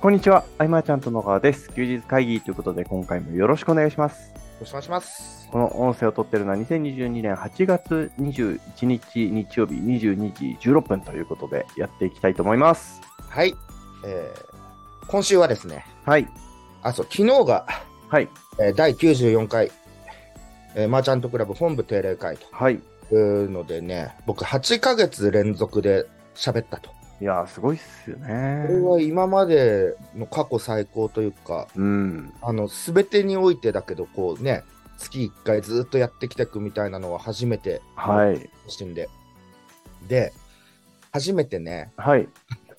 こんにちは、あいまちゃんと野川です。休日会議ということで、今回もよろしくお願いします。よろしくお願いします。この音声を撮っているのは2022年8月21日日曜日22時16分ということで、やっていきたいと思います。はい。えー今週はですね、はい。あ、そう、昨日が、はい。えー第94回、えーマーチャントクラブ本部定例会はい。というのでね、僕8ヶ月連続で喋ったと。いやー、すごいっすよねこれ。は今までの過去最高というか、うん。あの、すべてにおいてだけど、こうね、月1回ずっとやってきていくみたいなのは初めて、はい。してんで。で、初めてね、はい。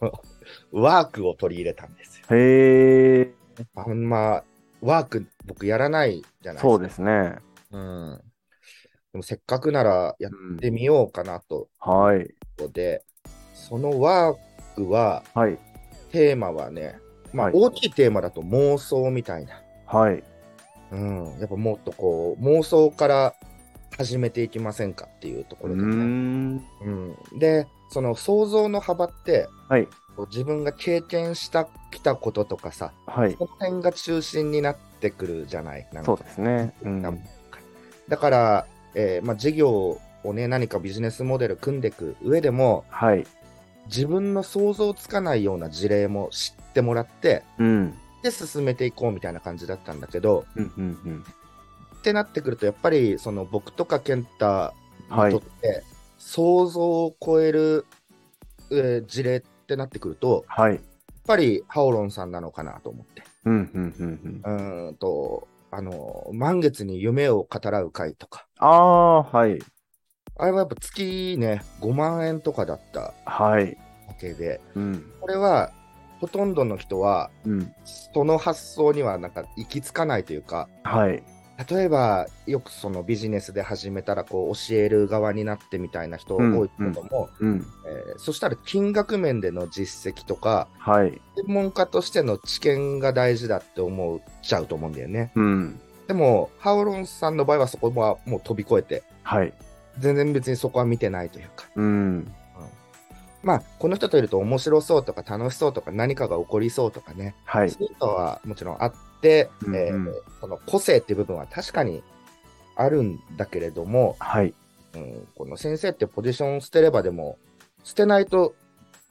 ワークを取り入れたんですよ。へー。あんま、ワーク僕やらないじゃないですか。そうですね。うん。でもせっかくならやってみようかなとはい。で、そのワークは、はい。テーマはね、まあはい大きいテーマだと妄想みたいな。はい。うん。やっぱもっとこう、妄想から始めていきませんかっていうところでね。ん。うん。で、その想像の幅って、はい。自分が経験したきたこととかさ、はい。その辺が中心になってくるじゃない？なんかそうですね。うん。だから、えーまあ、事業をね、何かビジネスモデル組んでいく上でも、はい。自分の想像つかないような事例も知ってもらって、うん。で、進めていこうみたいな感じだったんだけど、うん。うん。うん。ってなってくると、やっぱり、その僕とか健太はいにとって、想像を超える、えー事例ってなってくると、はい。やっぱりハオロンさんなのかなと思って。うん。うん。うん。うん。うーんと、あの、満月に夢を語らう会とか、ああ、はい。あれはやっぱ月ね、5万円とかだったはい。わけで、うん。これはほとんどの人はうん。その発想にはなんか行き着かないというか、はい。例えばよくそのビジネスで始めたらこう教える側になってみたいな人うん多いけども、うん。えーそしたら金額面での実績とか、はい。専門家としての知見が大事だって思っちゃうと思うんだよね。うん。でも、ハオロンさんの場合はそこはもう飛び越えて、はい。全然別にそこは見てないというか、うん。まあ、この人といると面白そうとか楽しそうとか何かが起こりそうとかね、はい。そういうのはもちろんあって、うんうんえーその個性っていう部分は確かにあるんだけれども、はい。うん、この先生ってポジションを捨てればでも、捨てないと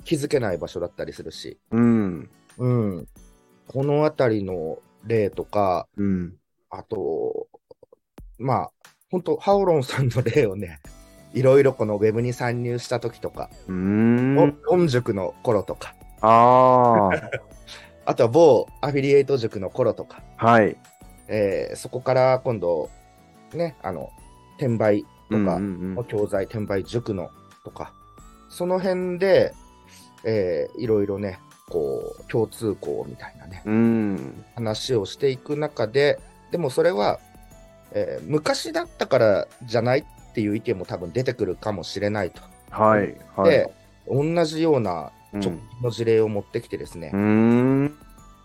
気づけない場所だったりするし、うん。うん、このあたりの例とか、うん。あと、まあ、本当ハオロンさんの例をね、いろいろこのウェブに参入した時とか、うーん。音塾の頃とか、あ あとは某アフィリエイト塾の頃とか、あ。はい。えーそこから今度、ね、あの、転売とかうんの教材、転売塾のとか、その辺で、えーいろいろね、こう、共通項みたいなね、うん。うん。話をしていく中で、でもそれは、えー昔だったからじゃないっていう意見も多分出てくるかもしれないと。はい。はい。で、同じようなうん直近の事例を持ってきてですね、うーん。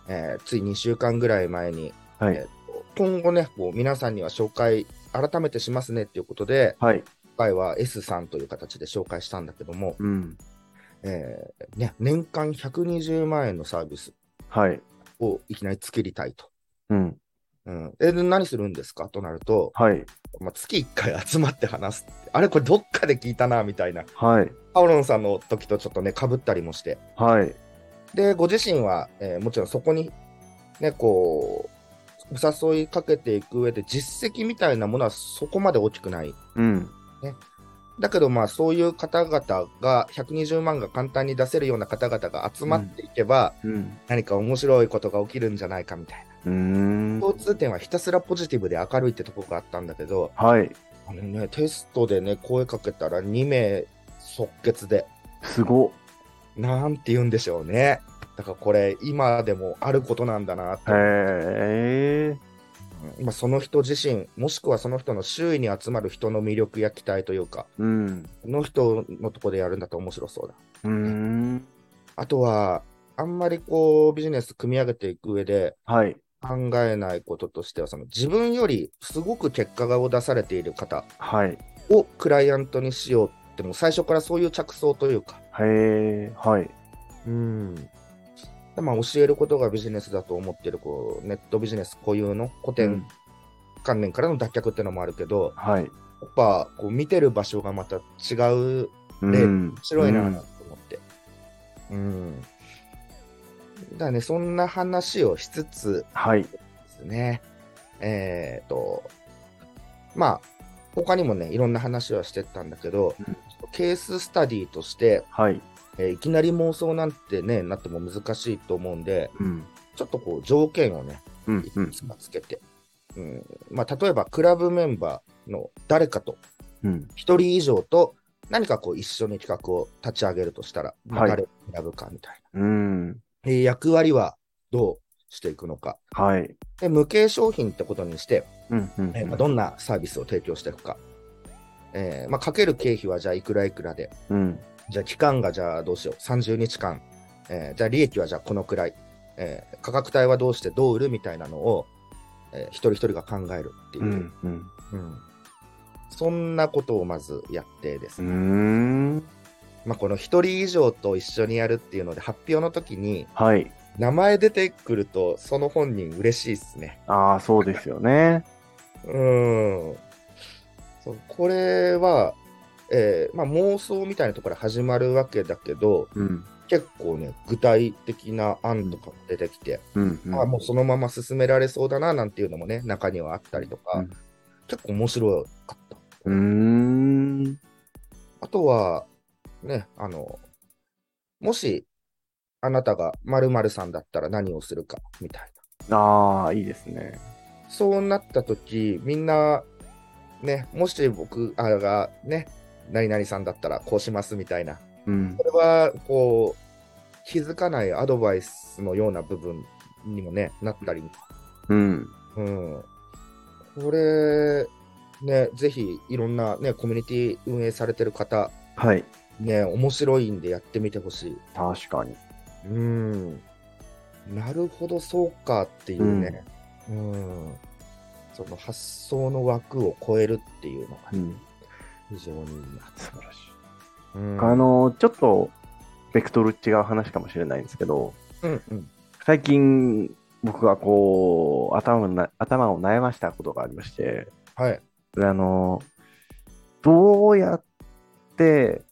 えーつい2週間ぐらい前に、はい。えーと今後ね、こう皆さんには紹介、改めてしますねっていうことで、はい。今回は S さんという形で紹介したんだけども、うん。えーね、年間120万円のサービスはい。をいきなり作りたいと。うん。うん、えで何するんですか？となると、はい。まあ、月1回集まって話す。あれこれどっかで聞いたな、みたいな。はい。パオロンさんの時とちょっとね、かぶったりもして。はい。で、ご自身は、えーもちろんそこに、ね、こう、お誘いかけていく上で実績みたいなものはそこまで大きくない。うん。だけどまあそういう方々が120万が簡単に出せるような方々が集まっていけば、うん。何か面白いことが起きるんじゃないかみたいな。共通点はひたすらポジティブで明るいってところがあったんだけど、はい。あのね、テストでね、声かけたら2名即決で、すごっ。なんて言うんでしょうね。だからこれ、今でもあることなんだなって。へえ。まあ、その人自身、もしくはその人の周囲に集まる人の魅力や期待というか、うん。この人のとこでやるんだと面白そうだ。うーん。あとは、あんまりこう、ビジネス組み上げていく上ではい。考えないこととしては、その自分よりすごく結果を出されている方はい。をクライアントにしようって、もう最初からそういう着想というか、へえ。はい。うん。でまあ、教えることがビジネスだと思ってるこうネットビジネス固有の古典観念からの脱却っていうのもあるけど、はい。やっぱこう見てる場所がまた違うでうん面白いなうんと思って。うん。だからね、そんな話をしつつはい。ですね、えっ、と、まあ、他にもね、いろんな話はしてったんだけど、うんケーススタディとして、はい。えーいきなり妄想なんてね、なっても難しいと思うんで、うん。ちょっとこう条件をね、うんい。くつかつけて、うんまあ、例えばクラブメンバーの誰かとうん。1人以上と何かこう一緒に企画を立ち上げるとしたら、誰を選ぶかみたいうん。な、えー役割はどうしていくのか。はい。で無形商品ってことにして、うん。うん。えーまあ、どんなサービスを提供していくか。えーまあ、かける経費はじゃあいくらいくらで、うん。じゃあ期間がじゃあどうしよう、30日間、えーじゃあ利益はじゃあこのくらい、えー価格帯はどうしてどう売るみたいなのを、えー一人一人が考えるっていうう、ん。うん。うんそんなことをまずやってですうね、ん。まあ、この一人以上と一緒にやるっていうので発表の時にはい。名前出てくるとその本人嬉しいですね。ああ、そうですよね。うん。そうこれは、えーまあ、妄想みたいなところ始まるわけだけど、うん。結構ね、具体的な案とかも出てきて、うん。うんあもうそのまま進められそうだななんていうのもね、中にはあったりとか、うん結構面白かった。うーん。あとは、ね、あの、もし、あなたが〇〇さんだったら何をするか、みたいな。ああ、いいですね。そうなったとき、みんな、ね、もし僕あがね、何々さんだったらこうしますみたいな。うんこ。れは、こう、気づかないアドバイスのような部分にもね、なったり。うん。うん。これ、ね、ぜひ、いろんなね、コミュニティ運営されてる方、はい。ね、面白いんでやってみてほしい。確かに。うん。なるほど、そうかっていうね。うん。その発想の枠を超えるっていうのがうん。非常に。素晴らしい。うんあ、の、ちょっと、ベクトル違う話かもしれないんですけど、うんうん。最近、僕がこう、頭をな頭を悩ましたことがありまして、はい。あの、どうやって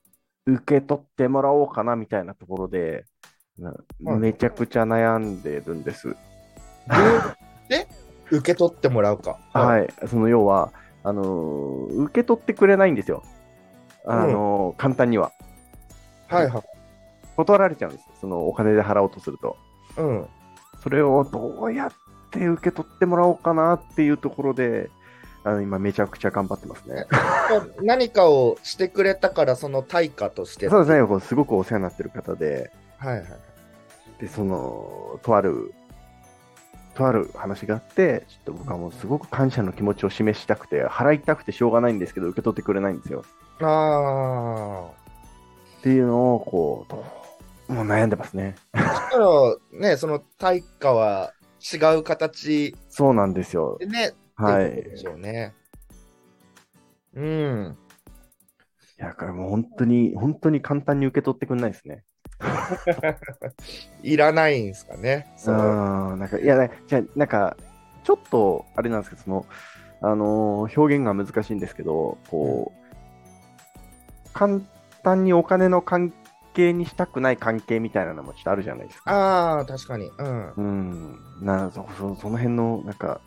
受け取ってもらおうかなみたいなところで、めちゃくちゃ悩んでるんです。で受け取ってもらうか。。はいい、その要は、あの受け取ってくれないんですよ。あの簡単には。はいはい。断られちゃうんです。そのお金で払おうとすると。うん。それをどうやって受け取ってもらおうかなっていうところで、あの今めちゃくちゃ頑張ってますね。何かをしてくれたから、その対価として。そうですね、こうすごくお世話になってる方で、はいはい。で、その、とある、とある話があって、ちょっと僕はもうすごく感謝の気持ちを示したくて、払いたくてしょうがないんですけど、受け取ってくれないんですよ。あっていうのを、こうもう悩んでますね。あ。だから、ね、その対価は違う形そうなんですよで。ね、はい。うことでしょうね。うん。いや、だからもう本当に、本当に簡単に受け取ってくれないですね。いらないんですかね。う。ん、なんか、いや、ねじゃあなんか、ちょっと、あれなんですけど、その、あのー表現が難しいんですけど、こう、簡単にお金の関係にしたくない関係みたいなのもちょっとあるじゃないですか。ああ、確かに。うん。うん、なそそその辺の、なんか、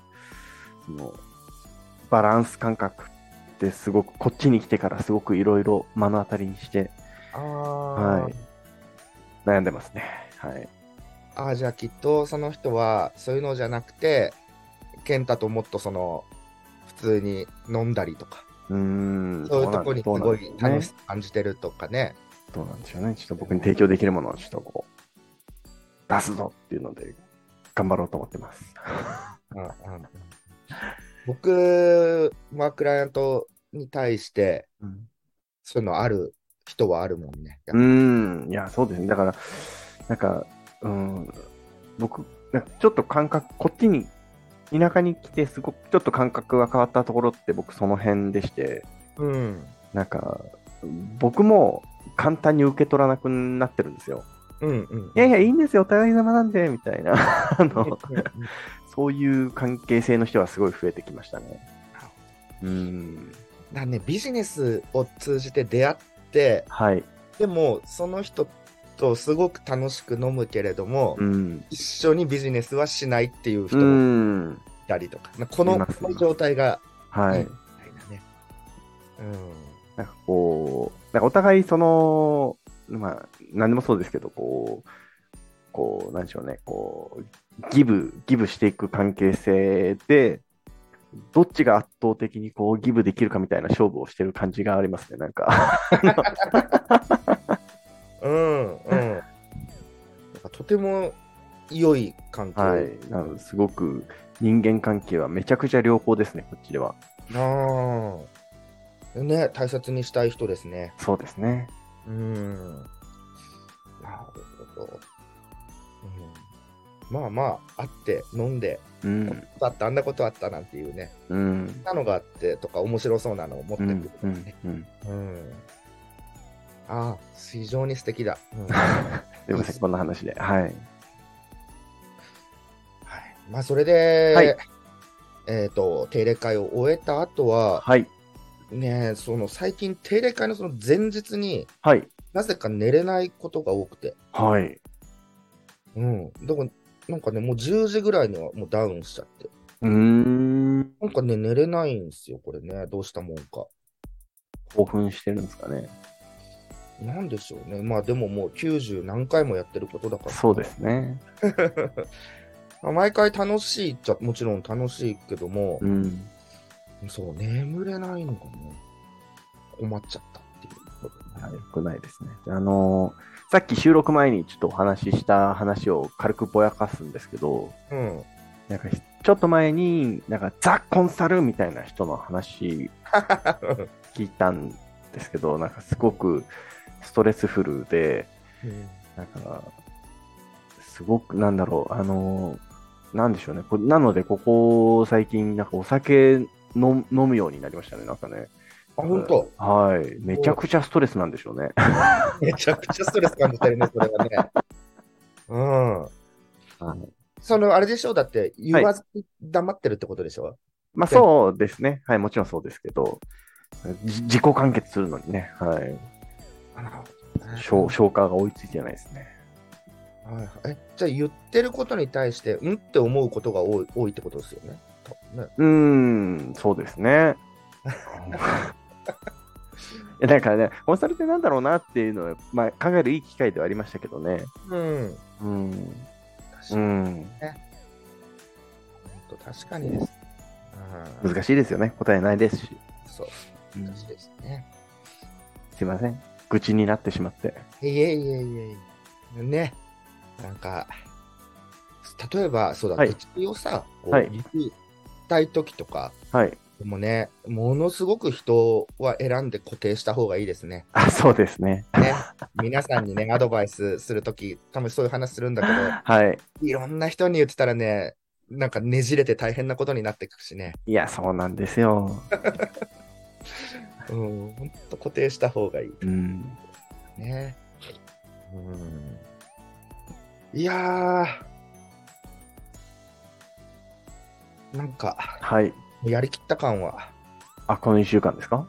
その、バランス感覚ってすごく、こっちに来てからすごくいろいろ目の当たりにして、はい悩んでますね。はい。ああ、じゃあきっとその人はそういうのじゃなくて、健太ともっとその、普通に飲んだりとか、うーん。そういうとこにすごい楽しさ感じてるとかね。どうなんでしょうね。ちょっと僕に提供できるものをちょっとこう、出すぞっていうので、頑張ろうと思ってます。うんうん 僕はクライアントに対して、うんそういうのある人はあるもんね。うーん、いや、そうですね。だから、なんか、うん、僕、なんかちょっと感覚、こっちに、田舎に来て、すごくちょっと感覚が変わったところって、僕、その辺でして、うん。なんか、僕も簡単に受け取らなくなってるんですよ。うんうん。いやいや、いいんですよ、お互い様なんで、みたいな、あうんの、そういう関係性の人はすごい増えてきましたね。うん。だね、ビジネスを通じて出会って、はい。でもその人とすごく楽しく飲むけれども、うん。一緒にビジネスはしないっていう人うもん。いたりとか、まあこの状態がはいみたいなね。なんかこう、なんかお互いその、まあ、何でもそうですけど、こう、こう、なんでしょうね、こう、ギブ、ギブしていく関係性で、どっちが圧倒的にこうギブできるかみたいな勝負をしてる感じがありますね、なんか。うん。うんうん。なんかとても良い関係。はい。なのですごく人間関係はめちゃくちゃ良好ですね、こっちでは。ああ。ね、大切にしたい人ですね。そうですね。うん。なるほど。うん、まあまあ、会って飲んで、うん。だってあんなことあったなんていうね、うん。なのがあってとか、面白そうなのを持ってくるとかね。。うん。うん。ああ、非常に素敵だ。うんすいません、こんな話で。はい。はい、まあ、それで、はいえっ、と、定例会を終えた後は、はい。ね、その最近、定例会のその前日にはい。なぜか寝れないことが多くて、はい。うん。だから、なんかね、もう10時ぐらいにはもうダウンしちゃって、うーん。なんかね、寝れないんですよ、これね。どうしたもんか。興奮してるんですかね。なんでしょうね。まあでももう90何回もやってることだから。そうですね。まあ毎回楽しいっちゃもちろん楽しいけどもう、ん。そう、眠れないのがね、困っちゃっ。はいよくないですね。あのーさっき収録前にちょっとお話しした話を軽くぼやかすんですけど、うん。なんかちょっと前に、なんかザ・コンサルみたいな人の話聞いたんですけど、なんかすごくストレスフルで、なんか、すごく、なんだろう、あの、なんでしょうね。こなので、ここ最近、なんかお酒飲飲むようになりましたね、なんかね。あ、本当。はい。めちゃくちゃストレスなんでしょうね。めちゃくちゃストレス感じてるね、それはね。うん。その、あれでしょ？だって、言わずに黙ってるってことでしょ、まあそうですね。はい、もちろんそうですけど、じ自己完結するのにね、はい。消消化が追いついてないですね。はいはいえじゃあ言ってることに対して、うんって思うことが多い多いってことですよね？ねうーん、そうですね。いやなんかね、コンサルってなんだろうなっていうのは、まあ、考えるいい機会ではありましたけどね。うん。うん。確かに、うん。確かにです。うん難しいですよね。答えないですし。そう、うん難しいですね。すいません。愚痴になってしまって。いえいえいえいえ。ね。なんか、例えば、そうだ、はい愚痴をさ、こうはい言いたいときとか、はい。でもね、ものすごく人は選んで固定した方がいいですね。あ、そうですね。ね皆さんにね、アドバイスするとき、多分そういう話するんだけはい。ど、いろんな人に言ってたらね、なんかねじれて大変なことになってくしね。いや、そうなんですよ。うん、ほんと固定した方がいいうん。ね。うん。いやー、なんか、はい。やりきった感は、あ、この1週間ですか？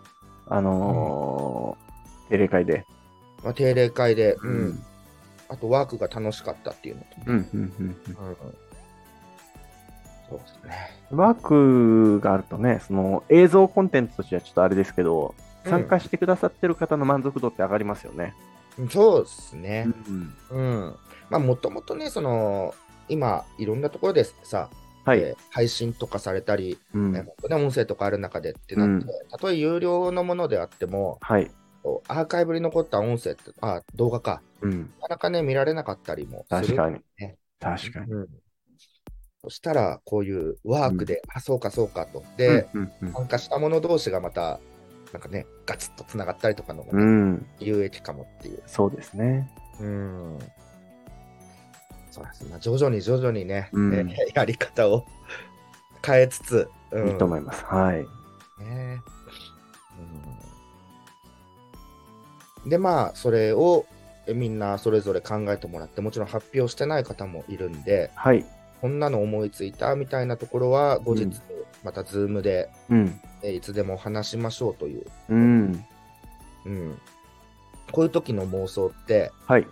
あのー、定例会で。まあ、定例会で、ううんん、あとワークが楽しかったっていうのと、うん、うん、うん。うん、そうですね。ワークがあるとね、その映像コンテンツとしてはちょっとあれですけど、うん参加してくださってる方の満足度って上がりますよね。そうですね。ん。うん。まあ、もともとね、その、今、いろんなところでさ、配信とかされたり、うんね、音声とかある中でってなって、たとえ有料のものであっても、はい。アーカイブに残った音声って、あ、動画か、うん。なかなかね、見られなかったりもする。確かにね。確かに。うん。そしたら、こういうワークで、あ、そうかそうかと。で、うん、うん参加した者同士がまた、なんかね、ガツッとつながったりとかのね、ん。有益かもっていう。そうですね。うん。そうですね。まあ徐々に徐々にね、うんえーやり方を変えつつ、うんいいと思います。はい。ねうんで、まあ、それをえみんなそれぞれ考えてもらって、もちろん発表してない方もいるんで、はい。こんなの思いついたみたいなところは、後日うん、またズームで、うん。えいつでも話しましょうという、うん。うん、こういう時の妄想って、はい。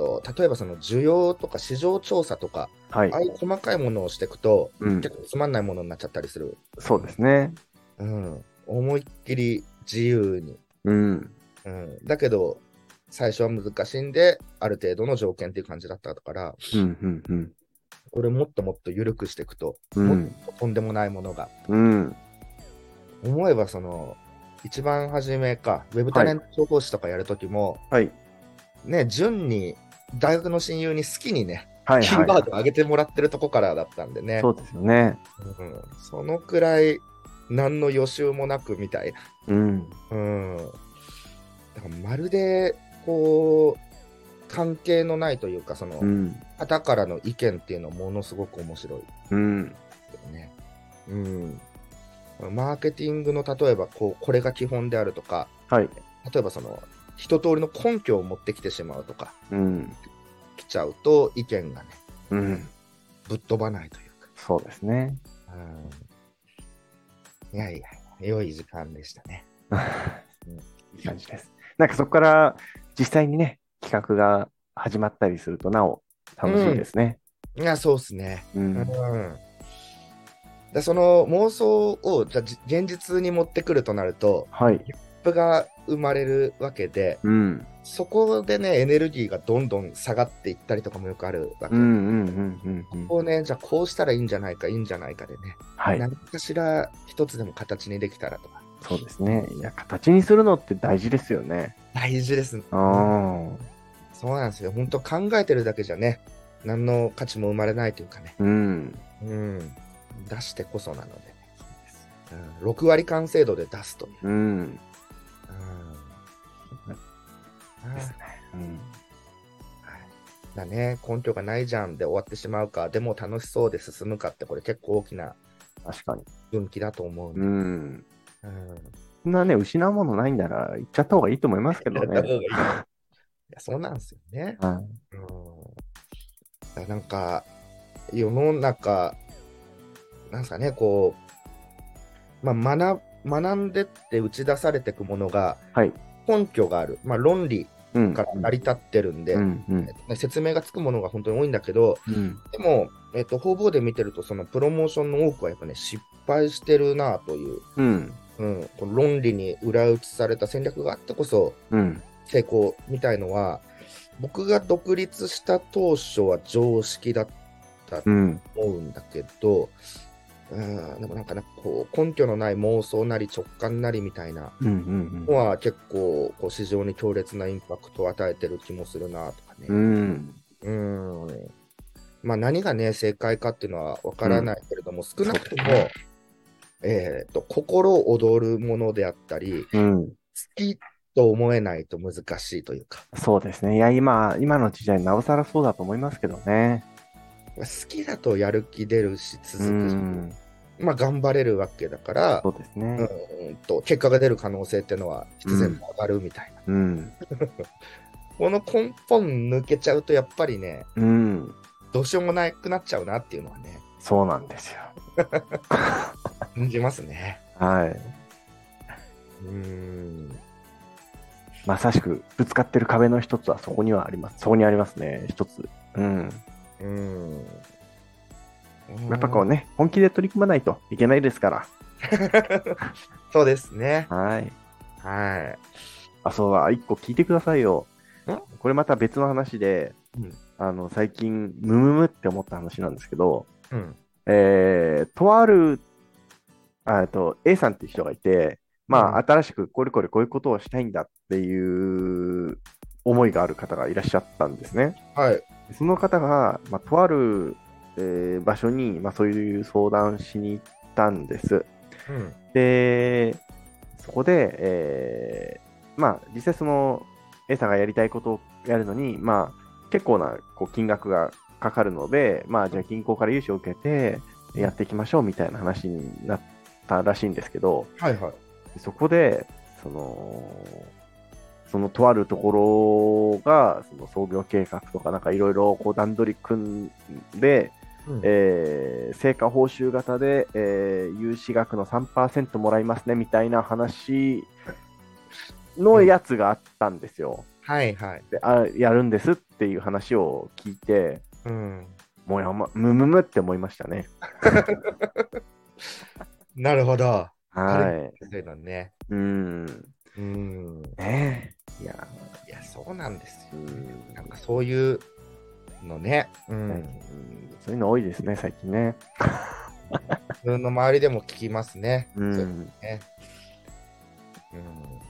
と例えばその需要とか市場調査とか、はいああ。いう細かいものをしていくと、うん。結構つまんないものになっちゃったりする。そうですね。うん、思いっきり自由に。うん。うん、だけど、最初は難しいんで、ある程度の条件っていう感じだったから、うん。うん。うん。これもっともっと緩くしていくと、もっうん。ととんでもないものが。うん。思えば、その、一番初めか、ウェブタレント情報誌とかやるときも、はい。ね、順に、大学の親友に好きにね、はい。キーワーはド上げてもらってるとこからだったんでねい。、そうですよね。うん、そのくらい、何の予習もなくみたいな。うん。うん。だからまるで、こう、関係のないというか、その、うん。方からの意見っていうのはものすごく面白いうん。うん。マーケティングの例えばこう、これが基本であるとか、はい。例えばその、一通りの根拠を持ってきてしまうとか、うん。来ちゃうと意見がね、うん。ぶっ飛ばないというか。そうですね。うん。いやいや、良い時間でしたね。いい感じです。なんかそこから実際にね、企画が始まったりするとなお楽しいですね。いや、そうですね。う。うんん。でその妄想をじゃ現実に持ってくるとなると、はい。ギャップが生まれるわけで、うん。そこでね、エネルギーがどんどん下がっていったりとかもよくあるわけ。ここをね、じゃあこうしたらいいんじゃないか、いいんじゃないかでね、はい。何かしら一つでも形にできたらとか、そうですね。いや、形にするのって大事ですよね。大事です。ああ。そうなんですよ。本当考えてるだけじゃね、何の価値も生まれないというかね、うん。うん、出してこそなので、うん、6割完成度で出すという。うん。うんあですね。うん。はいだね、根拠がないじゃんで終わってしまうか、でも楽しそうで進むかって、これ結構大きな確かに。分岐だと思うんで。うん。うんそんなね、失うものないんなら行っちゃった方がいいと思いますけどね。いいいやそうなんですよね。はい。うん、なんか、世の中、なんですかね、こう、まあ、学学んでって打ち出されていくものがはい。根拠がある、まあ、論理うん。から成り立ってるんで、うんうんえっとね説明がつくものが本当に多いんだけど、うん。でも、えっと、方々で見てると、そのプロモーションの多くはやっぱね、失敗してるなという、うん。うん、この論理に裏打ちされた戦略があってこそ、うん。成功みたいのは、僕が独立した当初は常識だったとうん。思うんだけど、うん、でもなんかね、こう根拠のない妄想なり直感なりみたいなうん。うんのは結構こう市場に強烈なインパクトを与えてる気もするなとかね。うん。うん。まあ何がね、正解かっていうのはわからないけれども、少なくとも、えっと、心躍るものであったり、うん。好きと思えないと難しいというか、そうですね。いや、今、今の時代、なおさらそうだと思いますけどね。好きだとやる気出るし、う続くし、ん。まあ頑張れるわけだからそ、うですね。うんと結果が出る可能性っていうのは必然と上がるみたいな。うん。この根本抜けちゃうとやっぱりね、うん。どうしようもなくなっちゃうなっていうのはね、そうなんですよ。感じますね。はい。うーん。まさしく、ぶつかってる壁の一つはそこにはあります。そこにありますね。一つ。うん。うん。やっぱこうね、本気で取り組まないといけないですから。そうですね。はい。はあ、そうだ、一個聞いてくださいよん？これまた別の話で、うんあの、最近、ムムムって思った話なんですけど、い。うん。えー、とある、あと、A さんっていう人がいて、まあ、うん新しくこれこれこういうことをしたいんだっていう思いがある方がいらっしゃったんですね。はい。その方が、まあ、とある、えー場所に、まあ、そういう相談しに行ったんです。うん。で、そこで、えーまあ、実際その A さんがやりたいことをやるのに、まあ、結構なこう金額がかかるので、まあ、じゃあ銀行から融資を受けてやっていきましょうみたいな話になったらしいんですけど、はいはい。そこで、その、そのとあるところが、その創業計画とか、なんかいろいろこう段取り組んで、うんえー成果報酬型で、えー融資額の3%もらいますねみたいな話のやつがあったんですよ。はいはい。であやるんですっていう話を聞いて、うん。もうやま、むむむって思いましたね。なるほど。あはるそういうのね。い。うん。うん。ねえ。いや、いや、そうなんですよ。うんなんかそういうのね。ううんん。そういうの多いですね、最近ね。自分の周りでも聞きますね。う。そうんね。うん。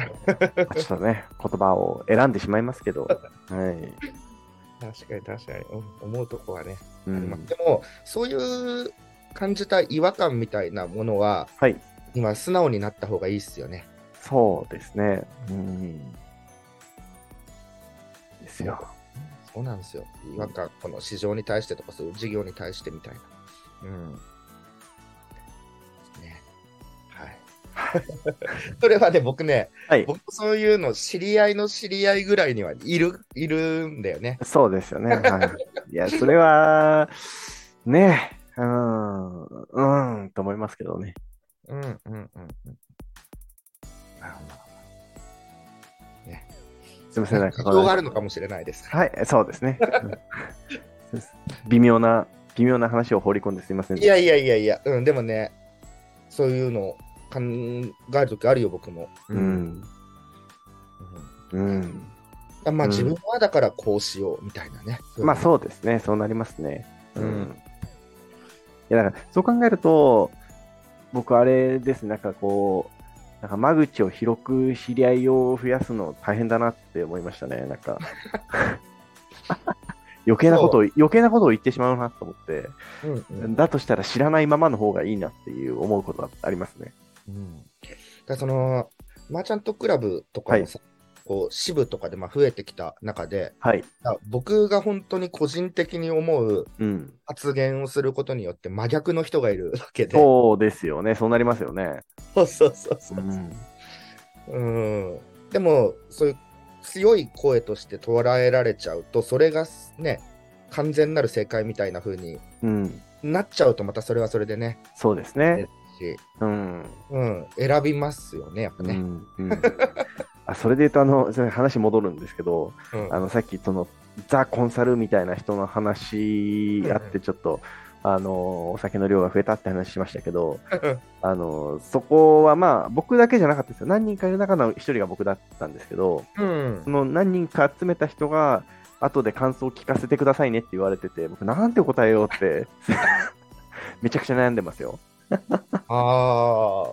ちょっとね、言葉を選んでしまいますけど。はい。確かに確かに、うん思うとこはね、うん、でもそういう感じた違和感みたいなものははい。今素直になった方がいいっすよね。そうですね。うん。ですよ。そうなんですよ。違和感、この市場に対してとかそういう事業に対してみたいな。うん。ね。はい。それはね、僕ね、はい。僕そういうの知り合いの知り合いぐらいにはいる、いるんだよね。そうですよね。はい。いや、それは、ねえ、うん、うん、と思いますけどね。うんうんうんうん。なるほど。すみません、なんかがあるのかもしれないです。はい、そうですね。微妙な、微妙な話を放り込んですみません。いやいやいやいや、うん、でもね、そういうの考えるときあるよ、僕も。ううんん。うん。あまあ、うん自分はだからこうしようみたいなね。まあうそうですね、そうなりますね。ううんん。いや、だから、そう考えると、僕、あれですね、なんかこう、なんか間口を広く知り合いを増やすの大変だなって思いましたね、なんか。余計なことを、余計なことを言ってしまうなと思って、うんうん。だとしたら知らないままの方がいいなっていう思うことはありますね。うん。だからその、マーチャントクラブとかもさ、こう支部とかでまあ増えてきた中で、はい。あ僕が本当に個人的に思ううん。発言をすることによって真逆の人がいる わけで。そうですよね。そうなりますよね。そうそうそうそうう。ん。うんでも、そういう強い声として捉えられちゃうと、それがね、完全なる正解みたいな風にうん。なっちゃうと、またそれはそれでね、そうですね。しうん。うん、選びますよね、やっぱね。うん。うんあ それで言うと、あの、話戻るんですけど、うん。あの、さっき、その、ザ・コンサルみたいな人の話あって、ちょっと、あの、お酒の量が増えたって話しましたけど、あの、そこはまあ、僕だけじゃなかったですよ。何人かいる中の一人が僕だったんですけど、うん。その何人か集めた人が、後で感想を聞かせてくださいねって言われてて、僕、なんて答えようって、めちゃくちゃ悩んでますよ。ああ、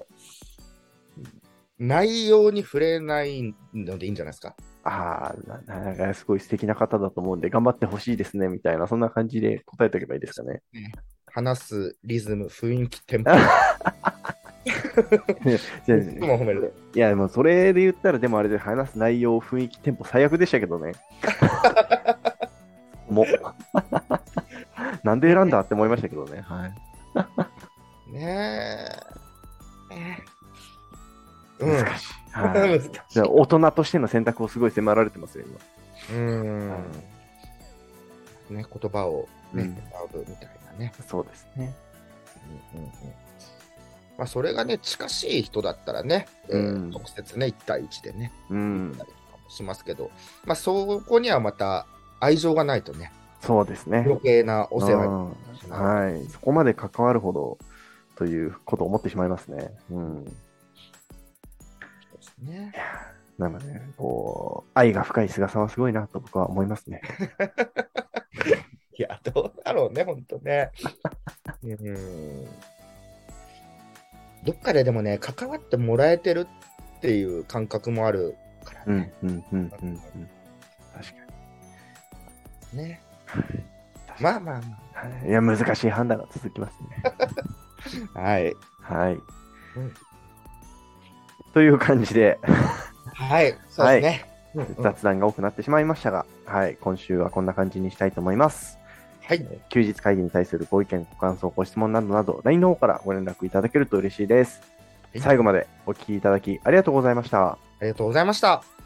内容に触れないのでいいんじゃないですか？ああ、ななんかすごい素敵な方だと思うんで、頑張ってほしいですね、みたいな、そんな感じで答えておけばいいですかね？話すリズム、雰囲気、テンポ。いや、でもそれで言ったら、でもあれで話す内容、雰囲気、テンポ最悪でしたけどね。もう。なんで選んだって思いましたけどね。はい。ねえ。うん。難しい。はい、難しいじゃあ大人としての選択をすごい迫られてますよ、今。うん。ね、言葉をね、うん選ぶみたいなね。そうですね。うんうんうんまあ、それがね、近しい人だったらね、えーうん直接ね、1対1でね、うんしますけど、まあ、そこにはまた愛情がないとね、そうですね。余計なお世話にうんなってしまう。はい。そこまで関わるほどということを思ってしまいますね。うん。ね。なので、こう、愛が深い菅さんはすごいなと僕は思いますね。いや、どうだろうね、ほんとね。うん。どっかででもね、関わってもらえてるっていう感覚もあるからうんね。、うん、うん、うん。うん確かねに。まあまあまはいいや、難しい判断が続きますね。あ。はい。はい。うんという感じで、はい。そうですね。うんうん雑談が多くなってしまいましたが、はい、今週はこんな感じにしたいと思います。はい。休日会議に対するご意見、ご感想、ご質問などなど、LINE の方からご連絡いただけると嬉しいです。はい最後までお聞きいただきありがとうございました。りがとうございました。